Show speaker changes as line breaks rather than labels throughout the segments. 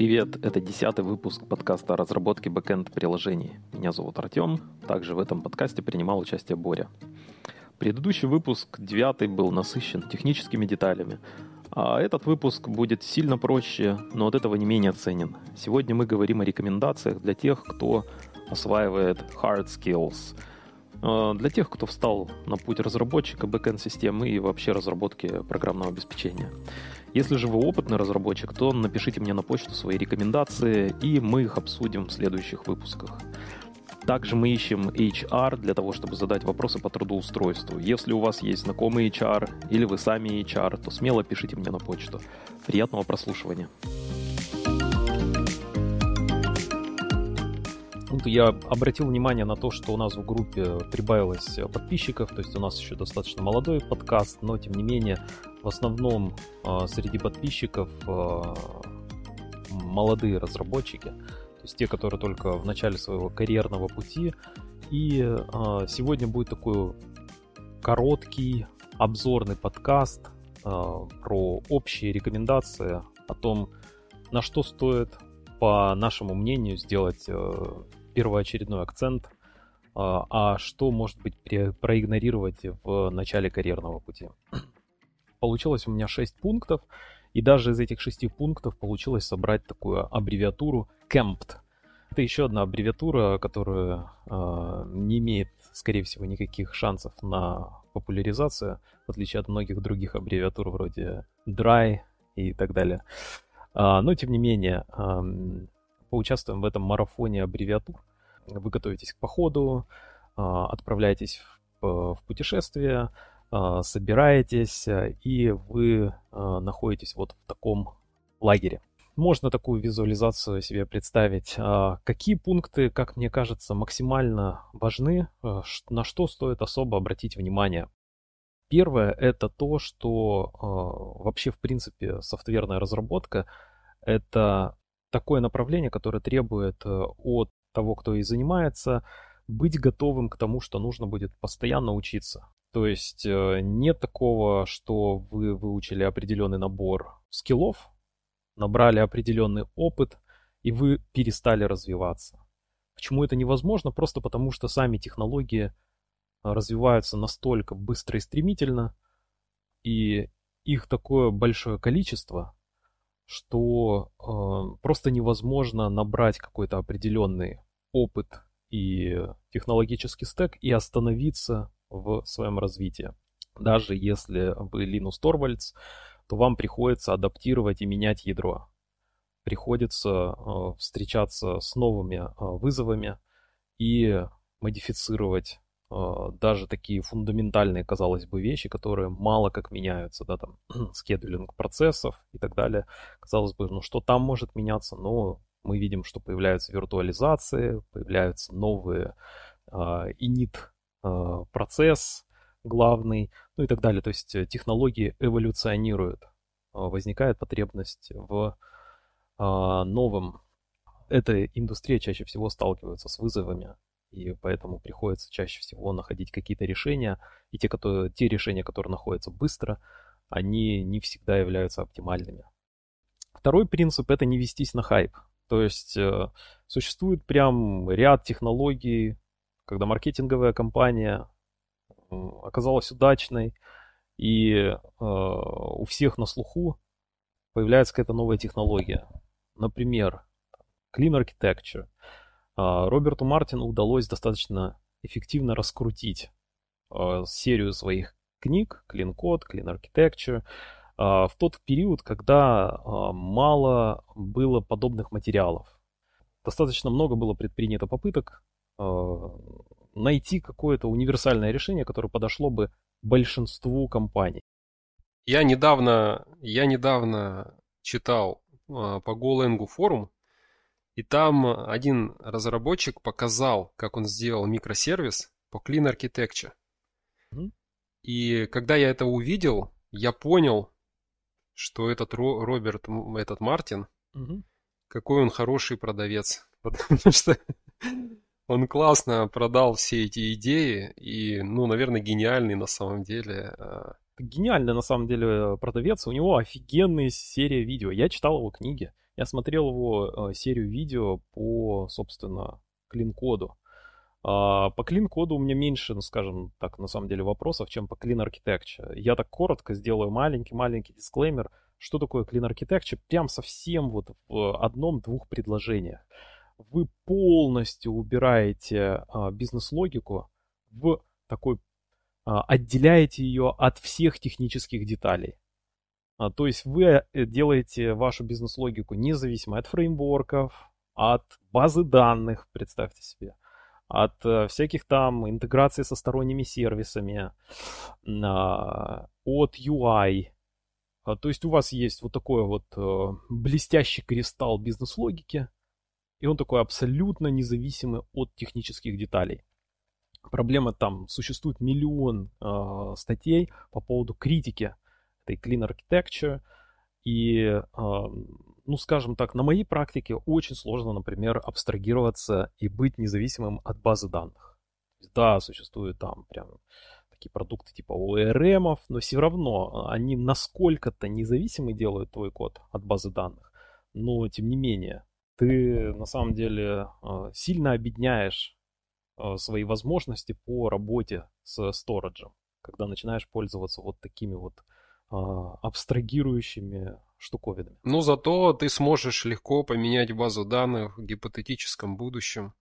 Привет, это десятый выпуск подкаста о разработке бэкэнд-приложений. Меня зовут Артем, также в этом подкасте принимал участие Боря. Предыдущий выпуск, девятый, был насыщен техническими деталями, а этот выпуск будет сильно проще, но от этого не менее ценен. Сегодня мы говорим о рекомендациях для тех, кто осваивает hard skills, для тех, кто встал на путь разработчика бэкэнд-системы и вообще разработки программного обеспечения. Если же вы опытный разработчик, то напишите мне на почту свои рекомендации, и мы их обсудим в следующих выпусках. Также мы ищем HR для того, чтобы задать вопросы по трудоустройству. Если у вас есть знакомый HR или вы сами HR, то смело пишите мне на почту. Приятного прослушивания.
Я обратил внимание на то, что у нас в группе прибавилось подписчиков, то есть у нас еще достаточно молодой подкаст, но тем не менее в основном а, среди подписчиков а, молодые разработчики, то есть те, которые только в начале своего карьерного пути. И а, сегодня будет такой короткий обзорный подкаст про общие рекомендации о том, на что стоит, по нашему мнению, сделать первоочередной акцент, а что может быть проигнорировать в начале карьерного пути. Получилось у меня 6 пунктов, и даже из этих 6 пунктов получилось собрать такую аббревиатуру CAMPT. Это еще одна аббревиатура, которая э, не имеет, скорее всего, никаких шансов на популяризацию, в отличие от многих других аббревиатур вроде DRY и так далее. А, но, тем не менее, поучаствуем в этом марафоне аббревиатур. Вы готовитесь к походу, э, отправляетесь в, в путешествие, а, собираетесь, э, и вы а, находитесь вот в таком лагере. Можно такую визуализацию себе представить. А, какие пункты, как мне кажется, максимально важны, э, на что стоит особо обратить внимание? Первое это то, что вообще в принципе софтверная разработка это такое направление, которое требует э, от того, кто и занимается, быть готовым к тому, что нужно будет постоянно учиться. То есть э, нет такого, что вы выучили определенный набор скиллов, набрали определенный опыт, и вы перестали развиваться. Почему это невозможно? Просто потому, что сами технологии э, развиваются настолько быстро и стремительно, и их такое большое количество, что э, просто невозможно набрать какой-то определенный опыт и технологический стек и остановиться в своем развитии. Даже если вы Linus Torvalds, то вам приходится адаптировать и менять ядро. Приходится э, встречаться с новыми э, вызовами и модифицировать даже такие фундаментальные, казалось бы, вещи, которые мало как меняются, да, там, скедулинг процессов и так далее. Казалось бы, ну что там может меняться, но мы видим, что появляются виртуализации, появляются новые э, init Э, процесс главный, ну и так далее. То есть э, технологии эволюционируют, возникает потребность в новом. Эта индустрия чаще всего сталкивается с вызовами, и поэтому приходится чаще всего находить какие-то решения, и те, которые, те решения, которые находятся быстро, они не всегда являются оптимальными. Второй принцип – это не вестись на хайп. То есть существует прям ряд технологий, когда маркетинговая кампания оказалась удачной, и э, у всех на слуху появляется какая-то новая технология. Например, Clean Architecture. Э, Роберту Мартину удалось достаточно эффективно раскрутить э, серию своих книг Code, Clean Architecture в тот период, когда э, мало было подобных материалов. Достаточно много было предпринято попыток найти какое-то универсальное решение, которое подошло бы большинству компаний.
Я недавно, я недавно читал по GoLang форум, и там один разработчик показал, как он сделал микросервис по Clean Architecture. Mm-hmm. И когда я это увидел, я понял, что этот Ро- Роберт, этот Мартин, mm-hmm. какой он хороший продавец. Потому что он классно продал все эти идеи и, ну, наверное, гениальный на самом деле.
Гениальный на самом деле продавец. У него офигенная серия видео. Я читал его книги. Я смотрел его серию видео по, собственно, клин-коду. А, по клин-коду у меня меньше, ну, скажем так, на самом деле вопросов, чем по Clean Architecture. Я так коротко сделаю маленький-маленький дисклеймер, что такое Clean Architecture, прям совсем вот в одном-двух предложениях. Вы полностью убираете а, бизнес-логику в такой, а, отделяете ее от всех технических деталей. А, то есть вы э, делаете вашу бизнес-логику независимой от фреймворков, от базы данных, представьте себе, от э, всяких там интеграций со сторонними сервисами, а, от UI. А, то есть у вас есть вот такой вот э, блестящий кристалл бизнес-логики, и он такой абсолютно независимый от технических деталей. Проблема там, существует миллион э, статей по поводу критики этой Clean Architecture, и, ну, скажем так, на моей практике очень сложно, например, абстрагироваться и быть независимым от базы данных. Да, существуют там прям такие продукты типа ORM, но все равно они насколько-то независимы делают твой код от базы данных. Но, тем не менее, ты на самом деле э, сильно обедняешь э, свои возможности по работе с сториджем, когда начинаешь пользоваться вот такими вот а, абстрагирующими штуковинами.
Ну, зато ты сможешь легко поменять базу данных в гипотетическом будущем.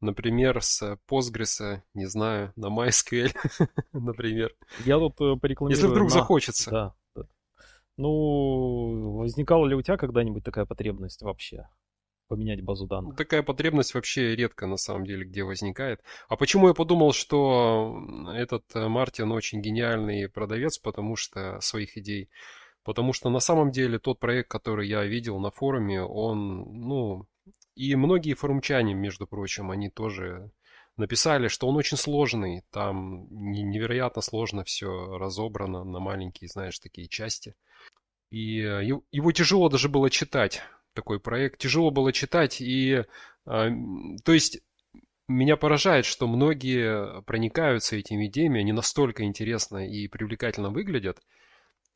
Например, с Postgres, не знаю, на MySQL, например.
Я тут э, порекламирую...
Если вдруг на... захочется.
Да, да. Ну, возникала ли у тебя когда-нибудь такая потребность вообще? Поменять базу данных.
Такая потребность вообще редко на самом деле где возникает. А почему я подумал, что этот э, Мартин очень гениальный продавец, потому что своих идей. Потому что на самом деле тот проект, который я видел на форуме, он, ну, и многие форумчане, между прочим, они тоже написали, что он очень сложный, там невероятно сложно все разобрано на маленькие, знаешь, такие части. И э, его тяжело даже было читать, такой проект. Тяжело было читать, и а, то есть меня поражает, что многие проникаются этими идеями, они настолько интересно и привлекательно выглядят.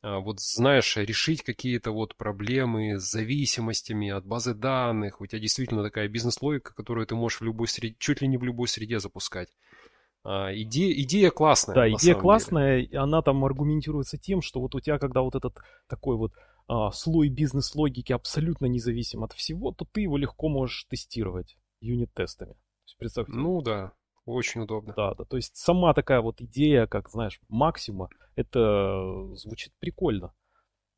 А, вот знаешь, решить какие-то вот проблемы с зависимостями от базы данных, у тебя действительно такая бизнес-логика, которую ты можешь в любой среде, чуть ли не в любой среде запускать. А, идея, идея классная.
Да, идея классная, деле. она там аргументируется тем, что вот у тебя, когда вот этот такой вот а, слой бизнес-логики абсолютно независим от всего, то ты его легко можешь тестировать юнит-тестами.
Представьте. Ну да, очень удобно.
Да, да. То есть сама такая вот идея, как, знаешь, максима, это звучит прикольно.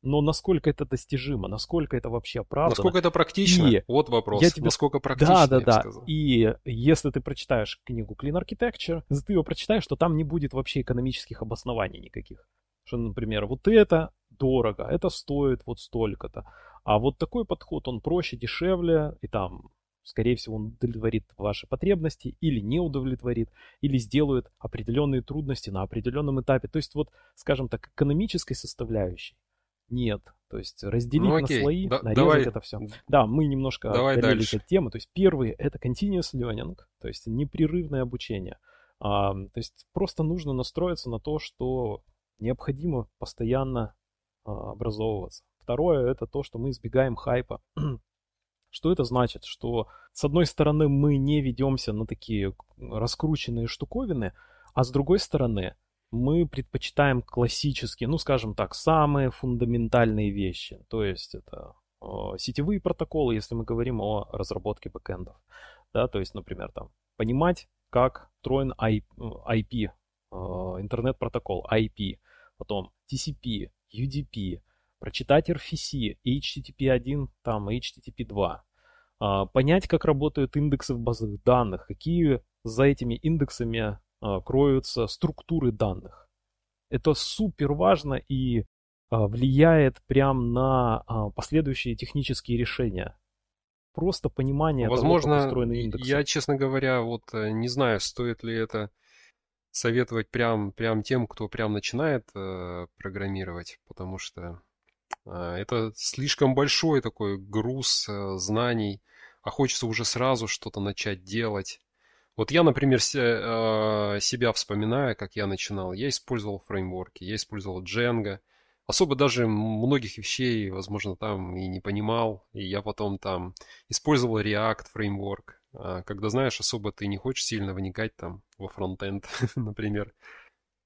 Но насколько это достижимо, насколько это вообще оправдано.
Насколько это практично? И вот вопрос.
Я тебе...
Насколько практично,
Да, да, да. И если ты прочитаешь книгу Clean Architecture, ты ее прочитаешь, то там не будет вообще экономических обоснований никаких. Что, например, вот это дорого, это стоит вот столько-то. А вот такой подход, он проще, дешевле, и там, скорее всего, он удовлетворит ваши потребности или не удовлетворит, или сделает определенные трудности на определенном этапе. То есть вот, скажем так, экономической составляющей нет. То есть разделить ну, на слои, да, нарезать давай, это все. Да, мы немножко
давай дальше.
от темы. То есть первый это continuous learning, то есть непрерывное обучение. А, то есть просто нужно настроиться на то, что необходимо постоянно образовываться. Второе это то, что мы избегаем хайпа. Что это значит? Что с одной стороны мы не ведемся на такие раскрученные штуковины, а с другой стороны мы предпочитаем классические, ну скажем так, самые фундаментальные вещи. То есть это э, сетевые протоколы, если мы говорим о разработке бэкэндов. Да, то есть, например, там, понимать, как троен IP, э, интернет-протокол, IP, потом TCP, UDP, прочитать RFC, HTTP1, там, HTTP2, э, понять, как работают индексы в базах данных, какие за этими индексами а, кроются структуры данных. Это супер важно и а, влияет прям на а, последующие технические решения. Просто понимание
Возможно, того, как устроены индексы. Я, честно говоря, вот э, не знаю, стоит ли это советовать прям, прям тем, кто прям начинает э, программировать, потому что э, это слишком большой такой груз э, знаний, а хочется уже сразу что-то начать делать. Вот я, например, э, себя вспоминаю, как я начинал. Я использовал фреймворки, я использовал Django, особо даже многих вещей, возможно, там и не понимал. И я потом там использовал React фреймворк, а, когда, знаешь, особо ты не хочешь сильно вникать там во фронтенд, например.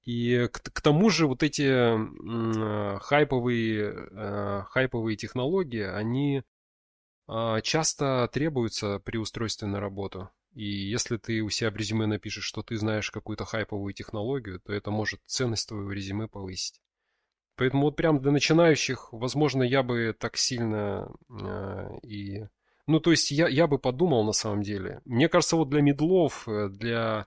И к, к тому же вот эти э, хайповые, э, хайповые технологии, они э, часто требуются при устройстве на работу. И если ты у себя в резюме напишешь, что ты знаешь какую-то хайповую технологию, то это может ценность твоего резюме повысить. Поэтому вот прям для начинающих, возможно, я бы так сильно э, и... Ну, то есть я, я бы подумал на самом деле. Мне кажется, вот для медлов, э, для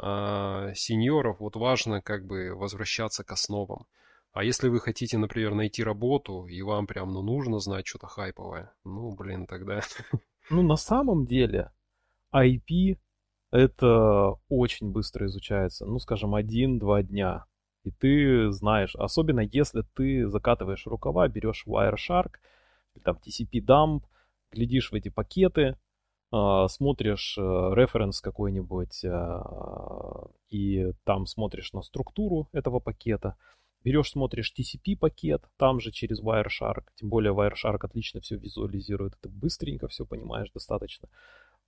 э, сеньоров вот важно как бы возвращаться к основам. А если вы хотите, например, найти работу, и вам прям ну, нужно знать что-то хайповое, ну, блин, тогда...
Ну, на самом деле, IP это очень быстро изучается. Ну, скажем, один-два дня. И ты знаешь, особенно если ты закатываешь рукава, берешь Wireshark, там TCP dump, глядишь в эти пакеты, а, смотришь э, референс какой-нибудь а, и там смотришь на структуру этого пакета, берешь, смотришь TCP пакет, там же через Wireshark, тем более Wireshark отлично все визуализирует, ты быстренько все понимаешь достаточно.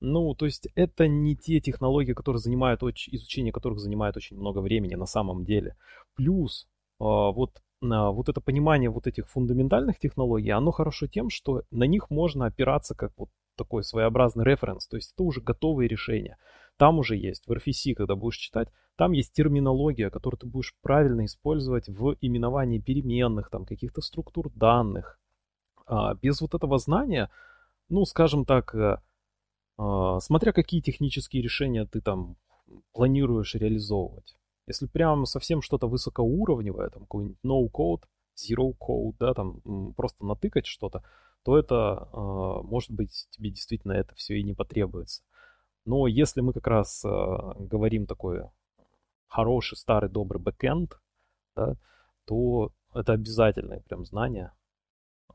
Ну, то есть это не те технологии, которые занимают изучение которых занимает очень много времени на самом деле. Плюс а, вот вот это понимание вот этих фундаментальных технологий, оно хорошо тем, что на них можно опираться как вот такой своеобразный референс, то есть это уже готовые решения. Там уже есть, в RFC, когда будешь читать, там есть терминология, которую ты будешь правильно использовать в именовании переменных, там каких-то структур данных. А без вот этого знания, ну, скажем так, э, а, смотря какие технические решения ты там планируешь реализовывать. Если прям совсем что-то высокоуровневое, там какой-нибудь no-code, zero-code, да, там просто натыкать что-то, то это, а, может быть, тебе действительно это все и не потребуется. Но если мы как раз а, говорим такой хороший, старый, добрый бэкэнд, да, то это обязательное прям знание,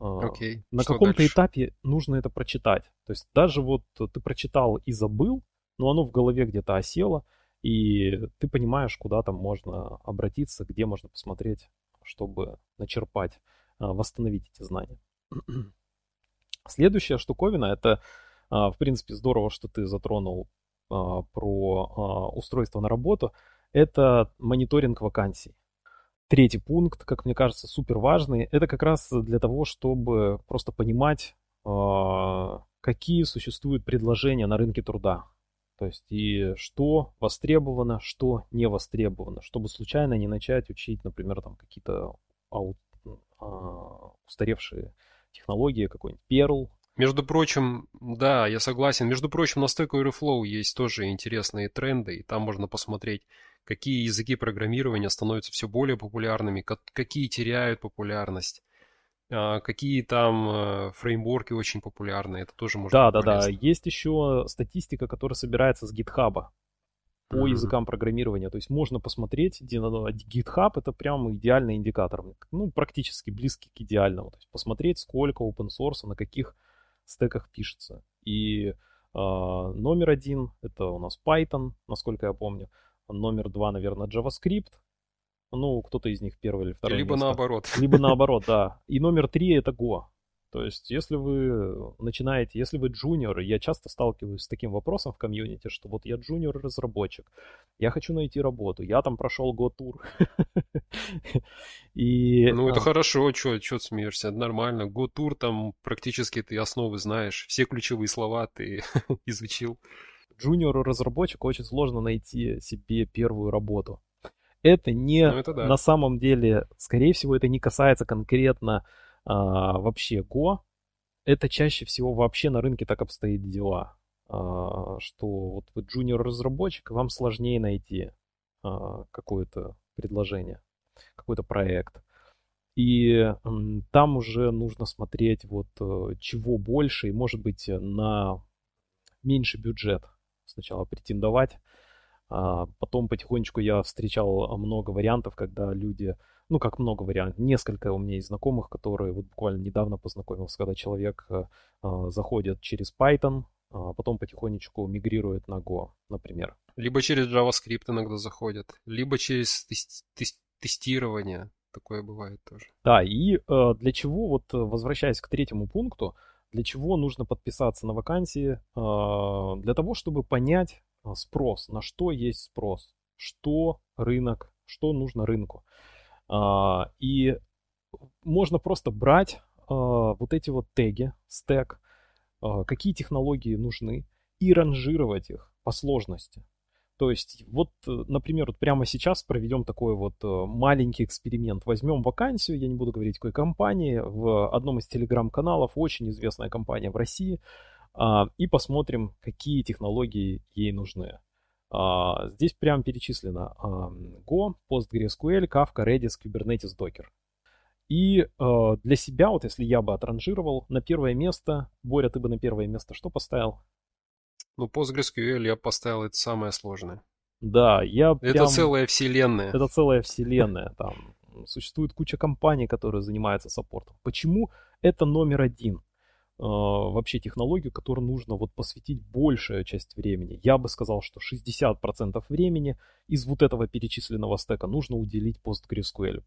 Okay.
На каком-то этапе нужно это прочитать. То есть даже вот ты прочитал и забыл, но оно в голове где-то осело, и ты понимаешь, куда там можно обратиться, где можно посмотреть, чтобы начерпать, а, восстановить эти знания. Следующая штуковина, это, а, в принципе, здорово, что ты затронул а, про устройство на работу, это мониторинг вакансий. Третий пункт, как мне кажется, супер важный, это как раз для того, чтобы просто понимать, а, какие существуют предложения на рынке труда. То есть и что востребовано, что не востребовано, чтобы случайно не начать учить, например, там какие-то а, устаревшие технологии, какой-нибудь Perl.
Между прочим, да, я согласен. Между прочим, на Stack Overflow есть тоже интересные тренды, и там можно посмотреть, какие языки программирования становятся все более популярными, какие теряют популярность. А, какие там э, фреймворки очень популярны, это тоже можно
Да, да, да. Есть еще статистика, которая собирается с GitHub по mm-hmm. языкам программирования. То есть можно посмотреть, GitHub это прям идеальный индикатор. Ну, практически близкий к идеальному. То есть посмотреть, сколько open source на каких стеках пишется. И э, номер один это у нас Python, насколько я помню номер два, наверное, JavaScript. Ну, кто-то из них первый или второй.
Либо место. наоборот.
Либо наоборот, да. И номер три это Go. То есть, если вы начинаете, если вы джуниор, я часто сталкиваюсь с таким вопросом в комьюнити, что вот я джуниор-разработчик, я хочу найти работу, я там прошел год-тур.
И... Ну, это а... хорошо, что ты смеешься, нормально. Год-тур там практически ты основы знаешь, все ключевые слова ты изучил
джуниору-разработчику очень сложно найти себе первую работу. Это не ну, это да. на самом деле, скорее всего, это не касается конкретно а, вообще Go. Это чаще всего вообще на рынке так обстоит дела, а, что вот вы джуниор-разработчик, вам сложнее найти а, какое-то предложение, какой-то проект. И там уже нужно смотреть вот э, чего больше и, может быть, на меньший бюджет сначала претендовать. А потом потихонечку я встречал много вариантов, когда люди, ну как много вариантов, несколько у меня есть знакомых, которые вот буквально недавно познакомился, когда человек а, заходит через Python, а потом потихонечку мигрирует на Go, например.
Либо через JavaScript иногда заходят, либо через тест- тест- тестирование. такое бывает тоже.
Да, и э, для чего, вот возвращаясь к третьему пункту, для чего нужно подписаться на вакансии? Э, для того, чтобы понять спрос, на что есть спрос, что рынок, что нужно рынку. Э, и можно просто брать вот эти вот теги, стек, какие технологии нужны, и ранжировать их по сложности. То есть, вот, э, например, вот прямо сейчас проведем такой вот э, маленький эксперимент. Возьмем вакансию, я не буду говорить какой компании, в одном из телеграм-каналов, очень известная компания в России, а, и посмотрим, какие технологии ей нужны. А, здесь прям перечислено Go, PostgreSQL, Kafka, Redis, Kubernetes, Docker. И э, для себя, вот если я бы отранжировал, на первое место, Боря, ты бы на первое место что поставил?
Ну, PostgreSQL я поставил это самое сложное.
Да, я
Это прям... целая вселенная.
Это целая вселенная. Там существует куча компаний, которые занимаются саппортом. Почему это номер один? Э, вообще технологию, которой нужно вот посвятить большая часть времени. Я бы сказал, что 60% времени из вот этого перечисленного стека нужно уделить PostgreSQL.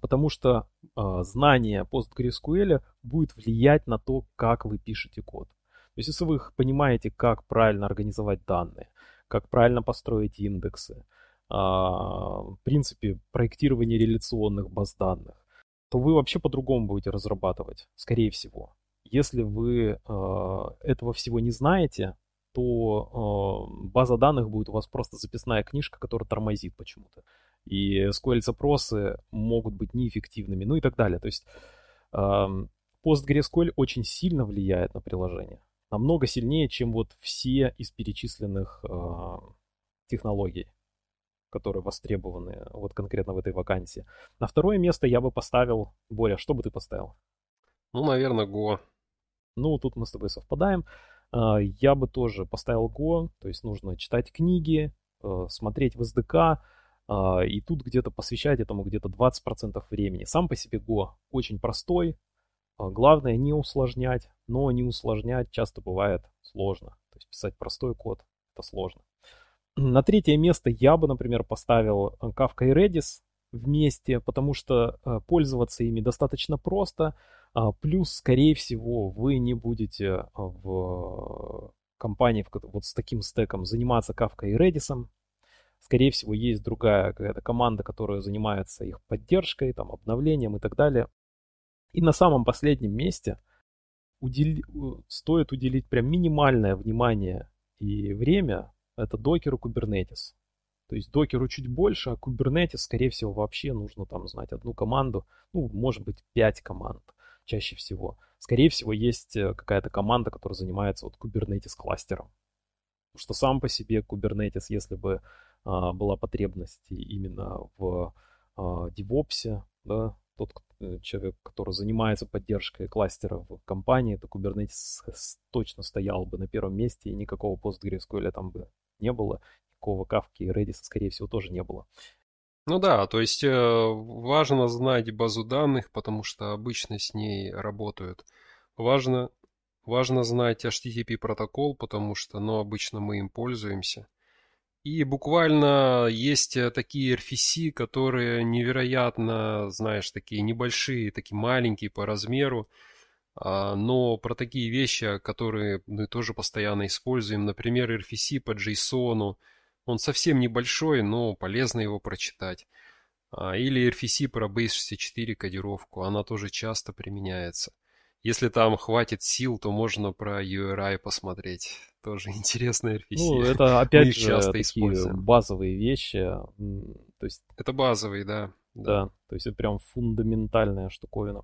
Потому что э, знание PostgreSQL будет влиять на то, как вы пишете код. То есть если вы понимаете, как правильно организовать данные, как правильно построить индексы, а, в принципе, проектирование реляционных баз данных, то вы вообще по-другому будете разрабатывать, скорее всего. Если вы а, этого всего не знаете, то а, база данных будет у вас просто записная книжка, которая тормозит почему-то. И SQL-запросы могут быть неэффективными, ну и так далее. То есть PostgreSQL очень сильно влияет на приложение намного сильнее, чем вот все из перечисленных э, технологий, которые востребованы вот конкретно в этой вакансии. На второе место я бы поставил, Боря, что бы ты поставил?
Ну, наверное, Go.
Ну, тут мы с тобой совпадаем. Э, я бы тоже поставил Go, то есть нужно читать книги, э, смотреть в SDK, и тут где-то посвящать этому где-то 20% времени. Сам по себе Go очень простой, а, главное не усложнять, но не усложнять часто бывает сложно. То есть писать простой код это сложно. На третье место я бы, например, поставил э, Kafka и Redis вместе, потому что э, пользоваться ими достаточно просто. А, плюс, скорее всего, вы не будете э, в компании вот с таким стеком заниматься Kafka и Redis. Скорее всего, есть другая какая-то команда, которая занимается их поддержкой, там, обновлением и так далее. И на самом последнем месте удел... стоит уделить прям минимальное внимание и время это докеру Kubernetes. То есть докеру чуть больше, а Kubernetes, скорее всего, вообще нужно там знать одну команду, ну, может быть, пять команд чаще всего. Скорее всего, есть э, какая-то команда, которая занимается вот Kubernetes кластером. Потому что сам по себе Kubernetes, если бы а, была потребность именно в а, DevOps, да, тот человек, который занимается поддержкой кластера в компании, то Kubernetes точно стоял бы на первом месте, и никакого PostgreSQL там бы не было, никакого Kafka и Redis, скорее всего, тоже не было.
Ну да, то есть э, важно знать базу данных, потому что обычно с ней работают. Важно, важно знать HTTP протокол, потому что, ну, обычно мы им пользуемся. И буквально есть э, такие RFC, которые невероятно, знаешь, такие небольшие, такие маленькие по размеру, а, но про такие вещи, которые мы тоже постоянно используем, например, RFC по JSON, он совсем небольшой, но полезно его прочитать. А, или RFC про Base64 кодировку, она тоже часто применяется. Если там хватит сил, то можно про URI посмотреть. Тоже интересная RPC.
Ну, это опять же часто такие используем. базовые вещи. То есть...
Это базовые, да.
Да, то есть это прям фундаментальная штуковина.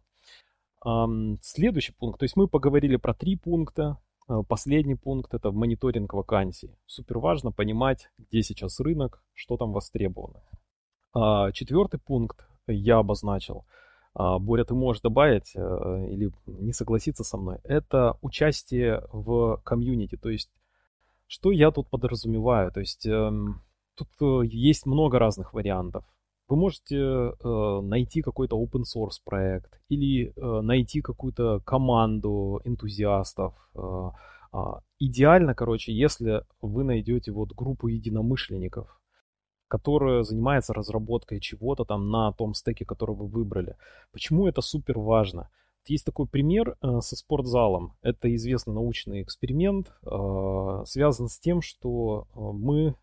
Следующий пункт. То есть мы поговорили про три пункта. А, последний пункт это мониторинг вакансий. Супер важно понимать, где сейчас рынок, что там востребовано. А, четвертый пункт я обозначил – Боря, ты можешь добавить э, или не согласиться со мной, это участие в комьюнити. То есть, что я тут подразумеваю? То есть, эм, тут э, есть много разных вариантов. Вы можете э, найти какой-то open source проект или найти какую-то команду энтузиастов. А, идеально, короче, если вы найдете вот группу единомышленников, которая занимается разработкой чего-то там на том стеке, который вы выбрали. Почему это супер важно? Есть такой пример э, со спортзалом. Это известный научный эксперимент, э, связан с тем, что э, мы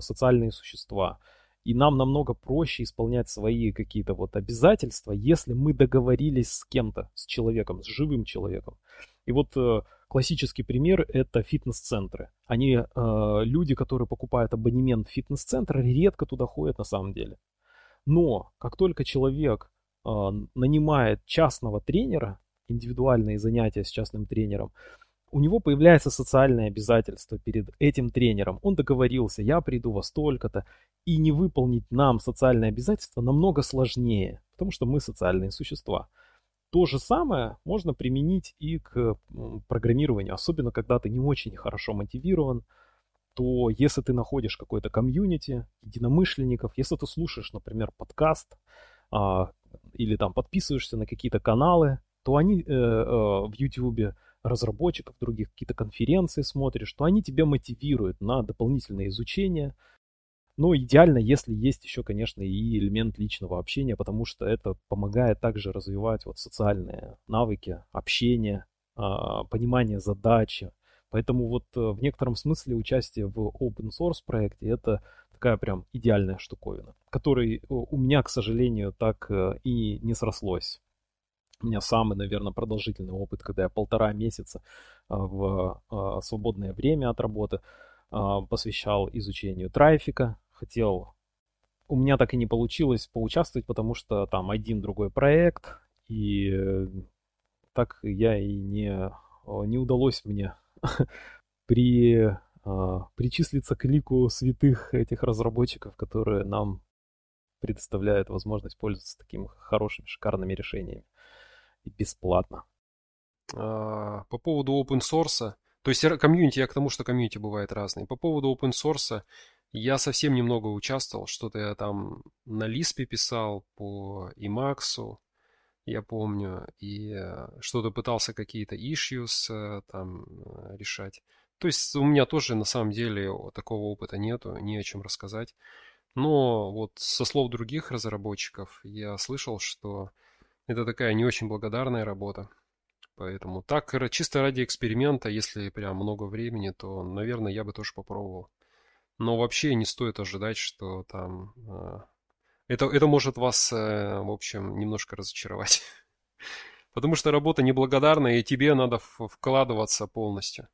социальные существа. И нам намного проще исполнять свои какие-то вот обязательства, если мы договорились с кем-то, с человеком, с живым человеком. И вот классический пример это фитнес-центры. Они, э, люди, которые покупают абонемент в фитнес-центр, редко туда ходят на самом деле. Но как только человек э, нанимает частного тренера, индивидуальные занятия с частным тренером, у него появляется социальное обязательство перед этим тренером. Он договорился, я приду во столько-то, и не выполнить нам социальное обязательство намного сложнее, потому что мы социальные существа. То же самое можно применить и к программированию, особенно когда ты не очень хорошо мотивирован, то если ты находишь какой-то комьюнити единомышленников, если ты слушаешь, например, подкаст а, или там подписываешься на какие-то каналы, то они э, э, в YouTube разработчиков других, какие-то конференции смотришь, то они тебя мотивируют на дополнительное изучение. Но идеально, если есть еще, конечно, и элемент личного общения, потому что это помогает также развивать вот социальные навыки, общение, а, понимание задачи. Поэтому вот э, в некотором смысле участие в open source проекте это такая прям идеальная штуковина, которой у меня, к сожалению, так э, и не срослось. У меня самый, наверное, продолжительный опыт, когда я полтора месяца в свободное время от работы а, посвящал изучению трафика. Хотел... У меня так и не получилось поучаствовать, потому что там один другой проект, и э, так я и не, не удалось мне при, причислиться к лику святых этих разработчиков, которые нам предоставляют возможность пользоваться такими хорошими, шикарными решениями и бесплатно.
А, по поводу open source, то есть комьюнити, я к тому, что комьюнити бывает разные. По поводу open source я совсем немного участвовал, что-то я там на Лиспе писал по Emacs, я помню, и э, что-то пытался какие-то issues э, там э, решать. То есть у меня тоже на самом деле такого опыта нету, не о чем рассказать. Но вот со слов других разработчиков я слышал, что это такая не очень благодарная работа. Поэтому так, чисто ради эксперимента, если прям много времени, то, наверное, я бы тоже попробовал. Но вообще не стоит ожидать, что там... А, это, это может вас, э, в общем, немножко разочаровать. Потому что работа неблагодарная, и тебе надо вкладываться полностью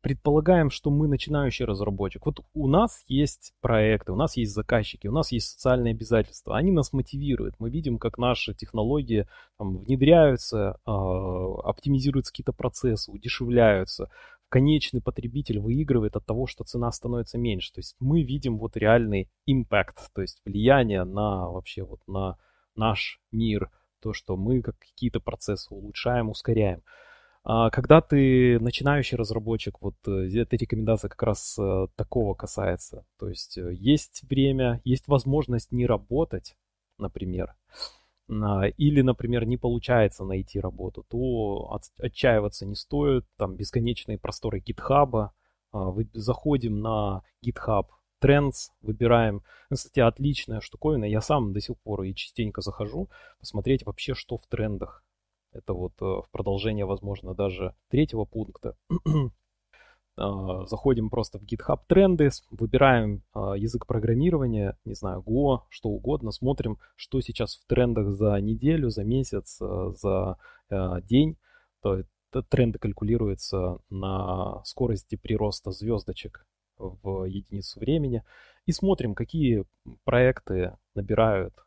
предполагаем, что мы начинающий разработчик. Вот у нас есть проекты, у нас есть заказчики, у нас есть социальные обязательства. Они нас мотивируют. Мы видим, как наши технологии там, внедряются, э, оптимизируются какие-то процессы, удешевляются. Конечный потребитель выигрывает от того, что цена становится меньше. То есть мы видим вот реальный импакт, то есть влияние на вообще вот на наш мир, то, что мы как какие-то процессы улучшаем, ускоряем. А когда ты начинающий разработчик, вот э, эта рекомендация как раз э, такого касается. То есть э, есть время, есть возможность не работать, например, а, или, например, не получается найти работу, то отчаиваться не стоит. Там бесконечные просторы GitHub. А, заходим на GitHub Trends, выбираем. Кстати, отличная штуковина. Я сам до сих пор и частенько захожу посмотреть вообще, что в трендах. Это вот э, в продолжение, возможно, даже третьего пункта. А, заходим просто в GitHub тренды, выбираем а, язык программирования, не знаю, Go, что угодно, смотрим, что сейчас в трендах за неделю, за месяц, э, за день. То тренды калькулируются на скорости прироста звездочек в единицу времени. И смотрим, какие проекты набирают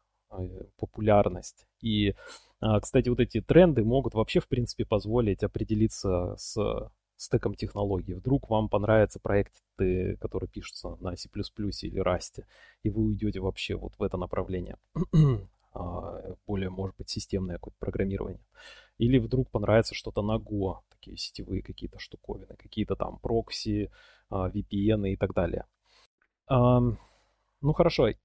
популярность. И а, кстати, вот эти тренды могут вообще, в принципе, позволить определиться с стеком технологий. Вдруг вам понравятся проекты, которые пишутся на C++ или Rust, и вы уйдете вообще вот в это направление. А, более, может быть, системное какое-то программирование. Или вдруг понравится что-то на Go, такие сетевые какие-то штуковины, какие-то там прокси, а, VPN и так далее. Ну хорошо, э,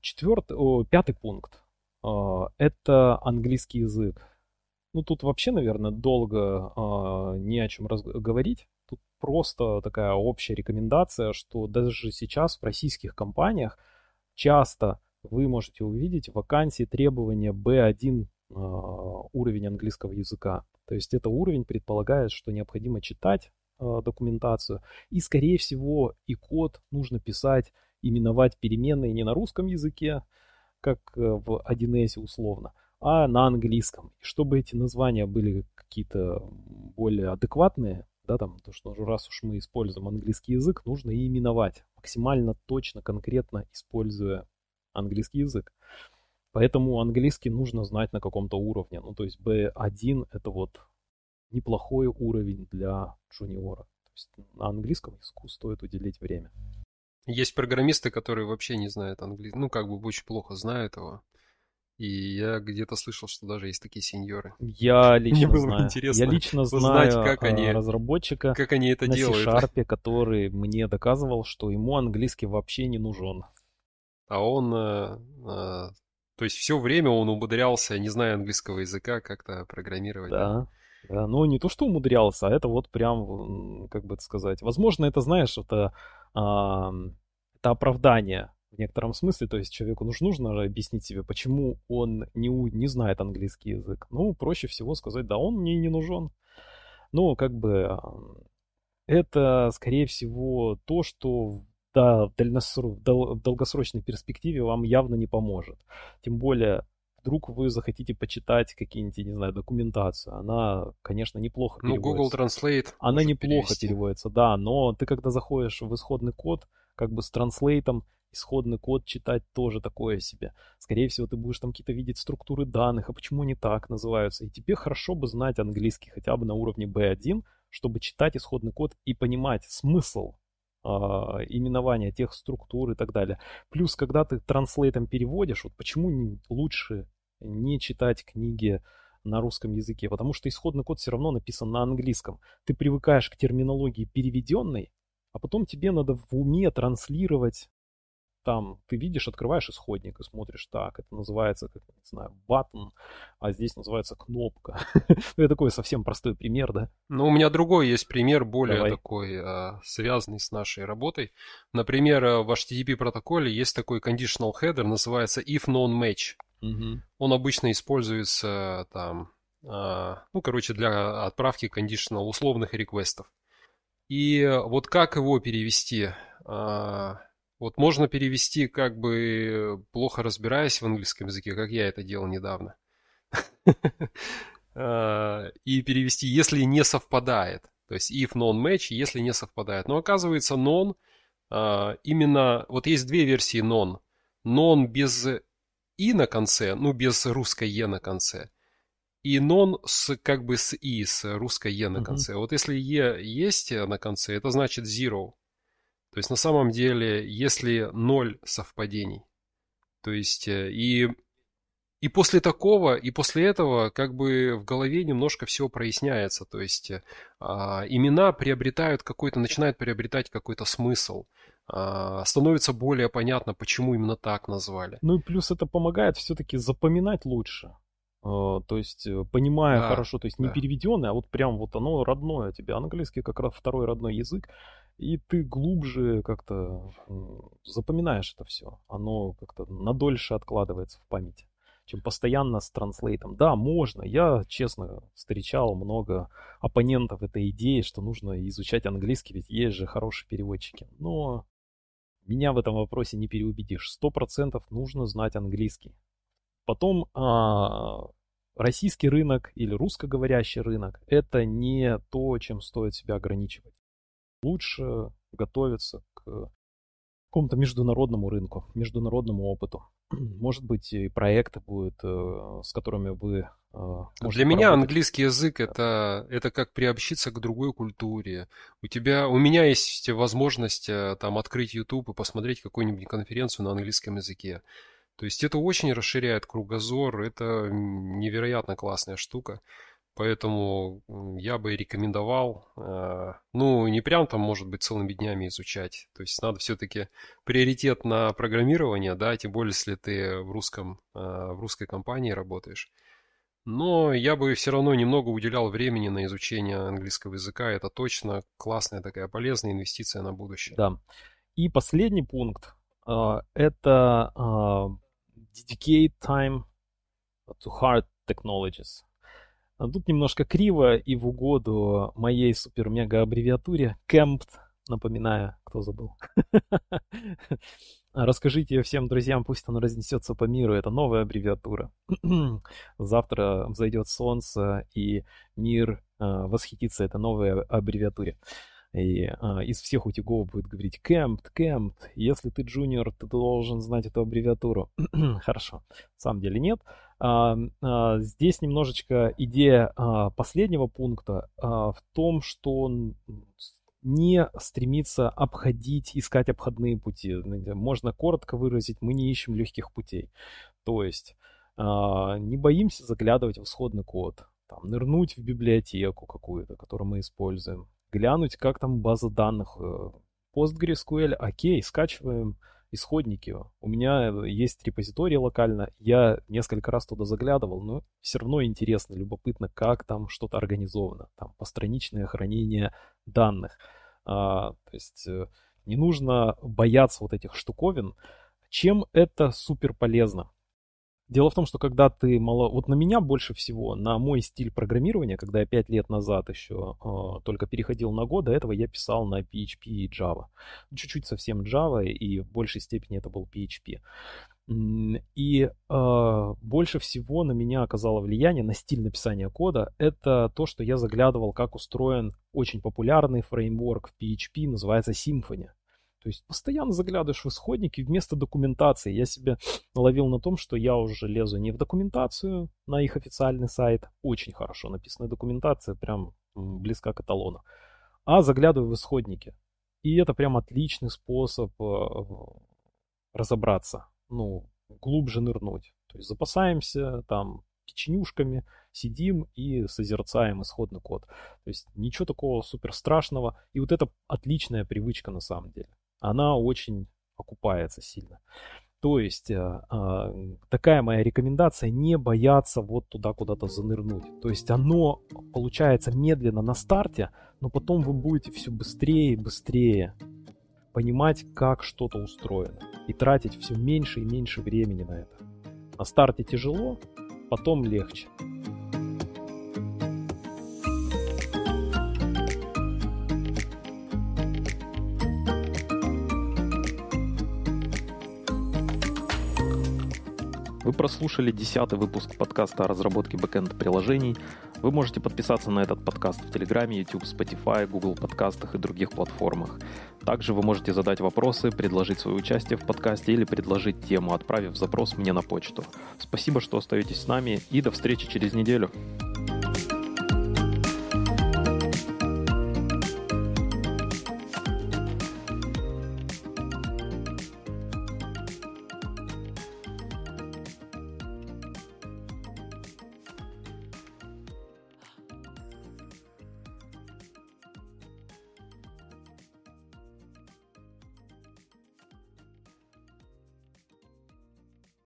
четвертый, пятый пункт. А, это английский язык. Ну, тут вообще, наверное, долго э, не о чем говорить. Тут просто такая общая рекомендация, что даже сейчас в российских компаниях часто вы можете увидеть вакансии требования B1 а, уровень английского языка. То есть это уровень предполагает, что необходимо читать а, документацию. И, скорее всего, и код нужно писать, именовать переменные не на русском языке, как э, в 1С условно, а на английском. И чтобы эти названия были какие-то более адекватные, да, там, то, что раз уж мы используем английский язык, нужно и именовать максимально точно, конкретно используя английский язык. Поэтому английский нужно знать на каком-то уровне. Ну, то есть B1 это вот неплохой уровень для джуниора. То есть на английском языку стоит уделить время.
Есть программисты, которые вообще не знают английский, ну, как бы очень плохо знают его. И я где-то слышал, что даже есть такие сеньоры.
Я лично Мне было знаю. интересно я лично узнать, знаю как они, разработчика
как они это
на
делают.
C-Sharp, который мне доказывал, что ему английский вообще не нужен.
А он, э, э, то есть все время он умудрялся, не зная английского языка, как-то программировать.
Да. Да, но не то, что умудрялся, а это вот прям, как бы это сказать. Возможно, это, знаешь, это, а, это оправдание в некотором смысле. То есть человеку нужно, нужно объяснить себе, почему он не, не знает английский язык. Ну, проще всего сказать, да, он мне не нужен. Ну, как бы это, скорее всего, то, что да, в, в долгосрочной перспективе вам явно не поможет. Тем более, вдруг вы захотите почитать какие-нибудь, не знаю, документацию. Она, конечно, неплохо
ну, переводится. Ну, Google Translate
Она неплохо перевести. переводится, да, но ты когда заходишь в исходный код, как бы с транслейтом, исходный код читать тоже такое себе. Скорее всего, ты будешь там какие-то видеть структуры данных, а почему они так называются. И тебе хорошо бы знать английский хотя бы на уровне B1, чтобы читать исходный код и понимать смысл э, именования тех структур и так далее. Плюс, когда ты транслейтом переводишь, вот почему лучше не читать книги на русском языке, потому что исходный код все равно написан на английском. Ты привыкаешь к терминологии переведенной, а потом тебе надо в уме транслировать там ты видишь, открываешь исходник и смотришь, так, это называется, как, не знаю, button, а здесь называется кнопка. Ну, это такой совсем простой пример, да?
Ну, у меня другой есть пример, более Давай. такой, а, связанный с нашей работой. Например, э, в HTTP протоколе есть такой conditional header, называется if non match. Угу. Он обычно используется там, а, ну, короче, для отправки conditional условных реквестов. И вот как его перевести? А, вот можно перевести, как бы плохо разбираясь в английском языке, как я это делал недавно. А, и перевести, если не совпадает. То есть if non-match, если не совпадает. Но оказывается, non, а, именно, вот есть две версии non. Non без и на конце, ну без русской е на конце. И non с как бы с и, с русской е на конце. Вот если е есть на конце, это значит zero. То есть на самом деле, если ноль совпадений, то есть э, и, и после такого, и после этого как бы в голове немножко все проясняется. То есть а, имена приобретают какой-то, начинают приобретать какой-то смысл. А, становится более понятно, почему именно так назвали.
Ну и плюс это помогает все-таки запоминать лучше. Uh, то есть, э, понимая да, хорошо, то есть не да. переведенное, а вот прям вот оно родное тебе. Английский как раз второй родной язык и ты глубже как-то запоминаешь это все. Оно как-то надольше откладывается в памяти, чем постоянно с транслейтом. Да, можно. Я, честно, встречал много оппонентов этой идеи, что нужно изучать английский, ведь есть же хорошие переводчики. Но меня в этом вопросе не переубедишь. Сто процентов нужно знать английский. Потом а, российский рынок или русскоговорящий рынок – это не то, чем стоит себя ограничивать лучше готовиться к какому-то международному рынку, международному опыту. Может быть, и проекты будут, э, с которыми вы
э, Для меня английский язык это, это как приобщиться к другой культуре. У тебя, у меня есть возможность э, там открыть YouTube и посмотреть какую-нибудь конференцию на английском языке. То есть это очень расширяет кругозор, это невероятно классная штука. Поэтому я бы рекомендовал, э, ну, не прям там, может быть, целыми днями изучать. То есть надо все-таки приоритет на программирование, да, тем более, если ты в русском, э, в русской компании работаешь. Но я бы все равно немного уделял времени на изучение английского языка. Это точно классная такая полезная инвестиция на будущее.
Да. И последний пункт, это Dedicate Time to Hard Technologies. Тут немножко криво и в угоду моей супер-мега аббревиатуре CAMPT, напоминаю, кто забыл. Расскажите всем друзьям, пусть она разнесется по миру. Это новая аббревиатура. Завтра взойдет солнце, и мир э, восхитится этой новой аббревиатуре. И э, из всех утюгов будет говорить кэмпт, кэмпт. Если ты джуниор, ты должен знать эту аббревиатуру. Хорошо. На самом деле нет. А, а, здесь немножечко идея а, последнего пункта а, в том, что он не стремится обходить, искать обходные пути. Можно коротко выразить, мы не ищем легких путей. То есть а, не боимся заглядывать в исходный код, там, нырнуть в библиотеку какую-то, которую мы используем, глянуть, как там база данных. Э, PostgreSQL, окей, скачиваем исходники. У меня есть репозиторий локально, я несколько раз туда заглядывал, но все равно интересно, любопытно, как там что-то организовано. Там постраничное хранение данных. А, то есть э, не нужно бояться вот этих штуковин. Чем это супер полезно? Дело в том, что когда ты мало... Вот на меня больше всего, на мой стиль программирования, когда я 5 лет назад еще э, только переходил на год, до этого я писал на PHP и Java. Чуть-чуть совсем Java, и в большей степени это был PHP. И э, больше всего на меня оказало влияние на стиль написания кода. Это то, что я заглядывал, как устроен очень популярный фреймворк в PHP, называется Symfony. То есть постоянно заглядываешь в исходники вместо документации. Я себя ловил на том, что я уже лезу не в документацию на их официальный сайт, очень хорошо написанная документация, прям близка к эталону, а заглядываю в исходники. И это прям отличный способ э, разобраться, ну, глубже нырнуть. То есть запасаемся там печенюшками, сидим и созерцаем исходный код. То есть ничего такого супер страшного. И вот это отличная привычка на самом деле она очень окупается сильно. То есть э, э, такая моя рекомендация не бояться вот туда куда-то занырнуть. То есть оно получается медленно на старте, но потом вы будете все быстрее и быстрее понимать, как что-то устроено. И тратить все меньше и меньше времени на это. На старте тяжело, потом легче.
Прослушали десятый выпуск подкаста о разработке бэкэнд-приложений. Вы можете подписаться на этот подкаст в Телеграме, YouTube, Spotify, Google подкастах и других платформах. Также вы можете задать вопросы, предложить свое участие в подкасте или предложить тему, отправив запрос мне на почту. Спасибо, что остаетесь с нами и до встречи через неделю.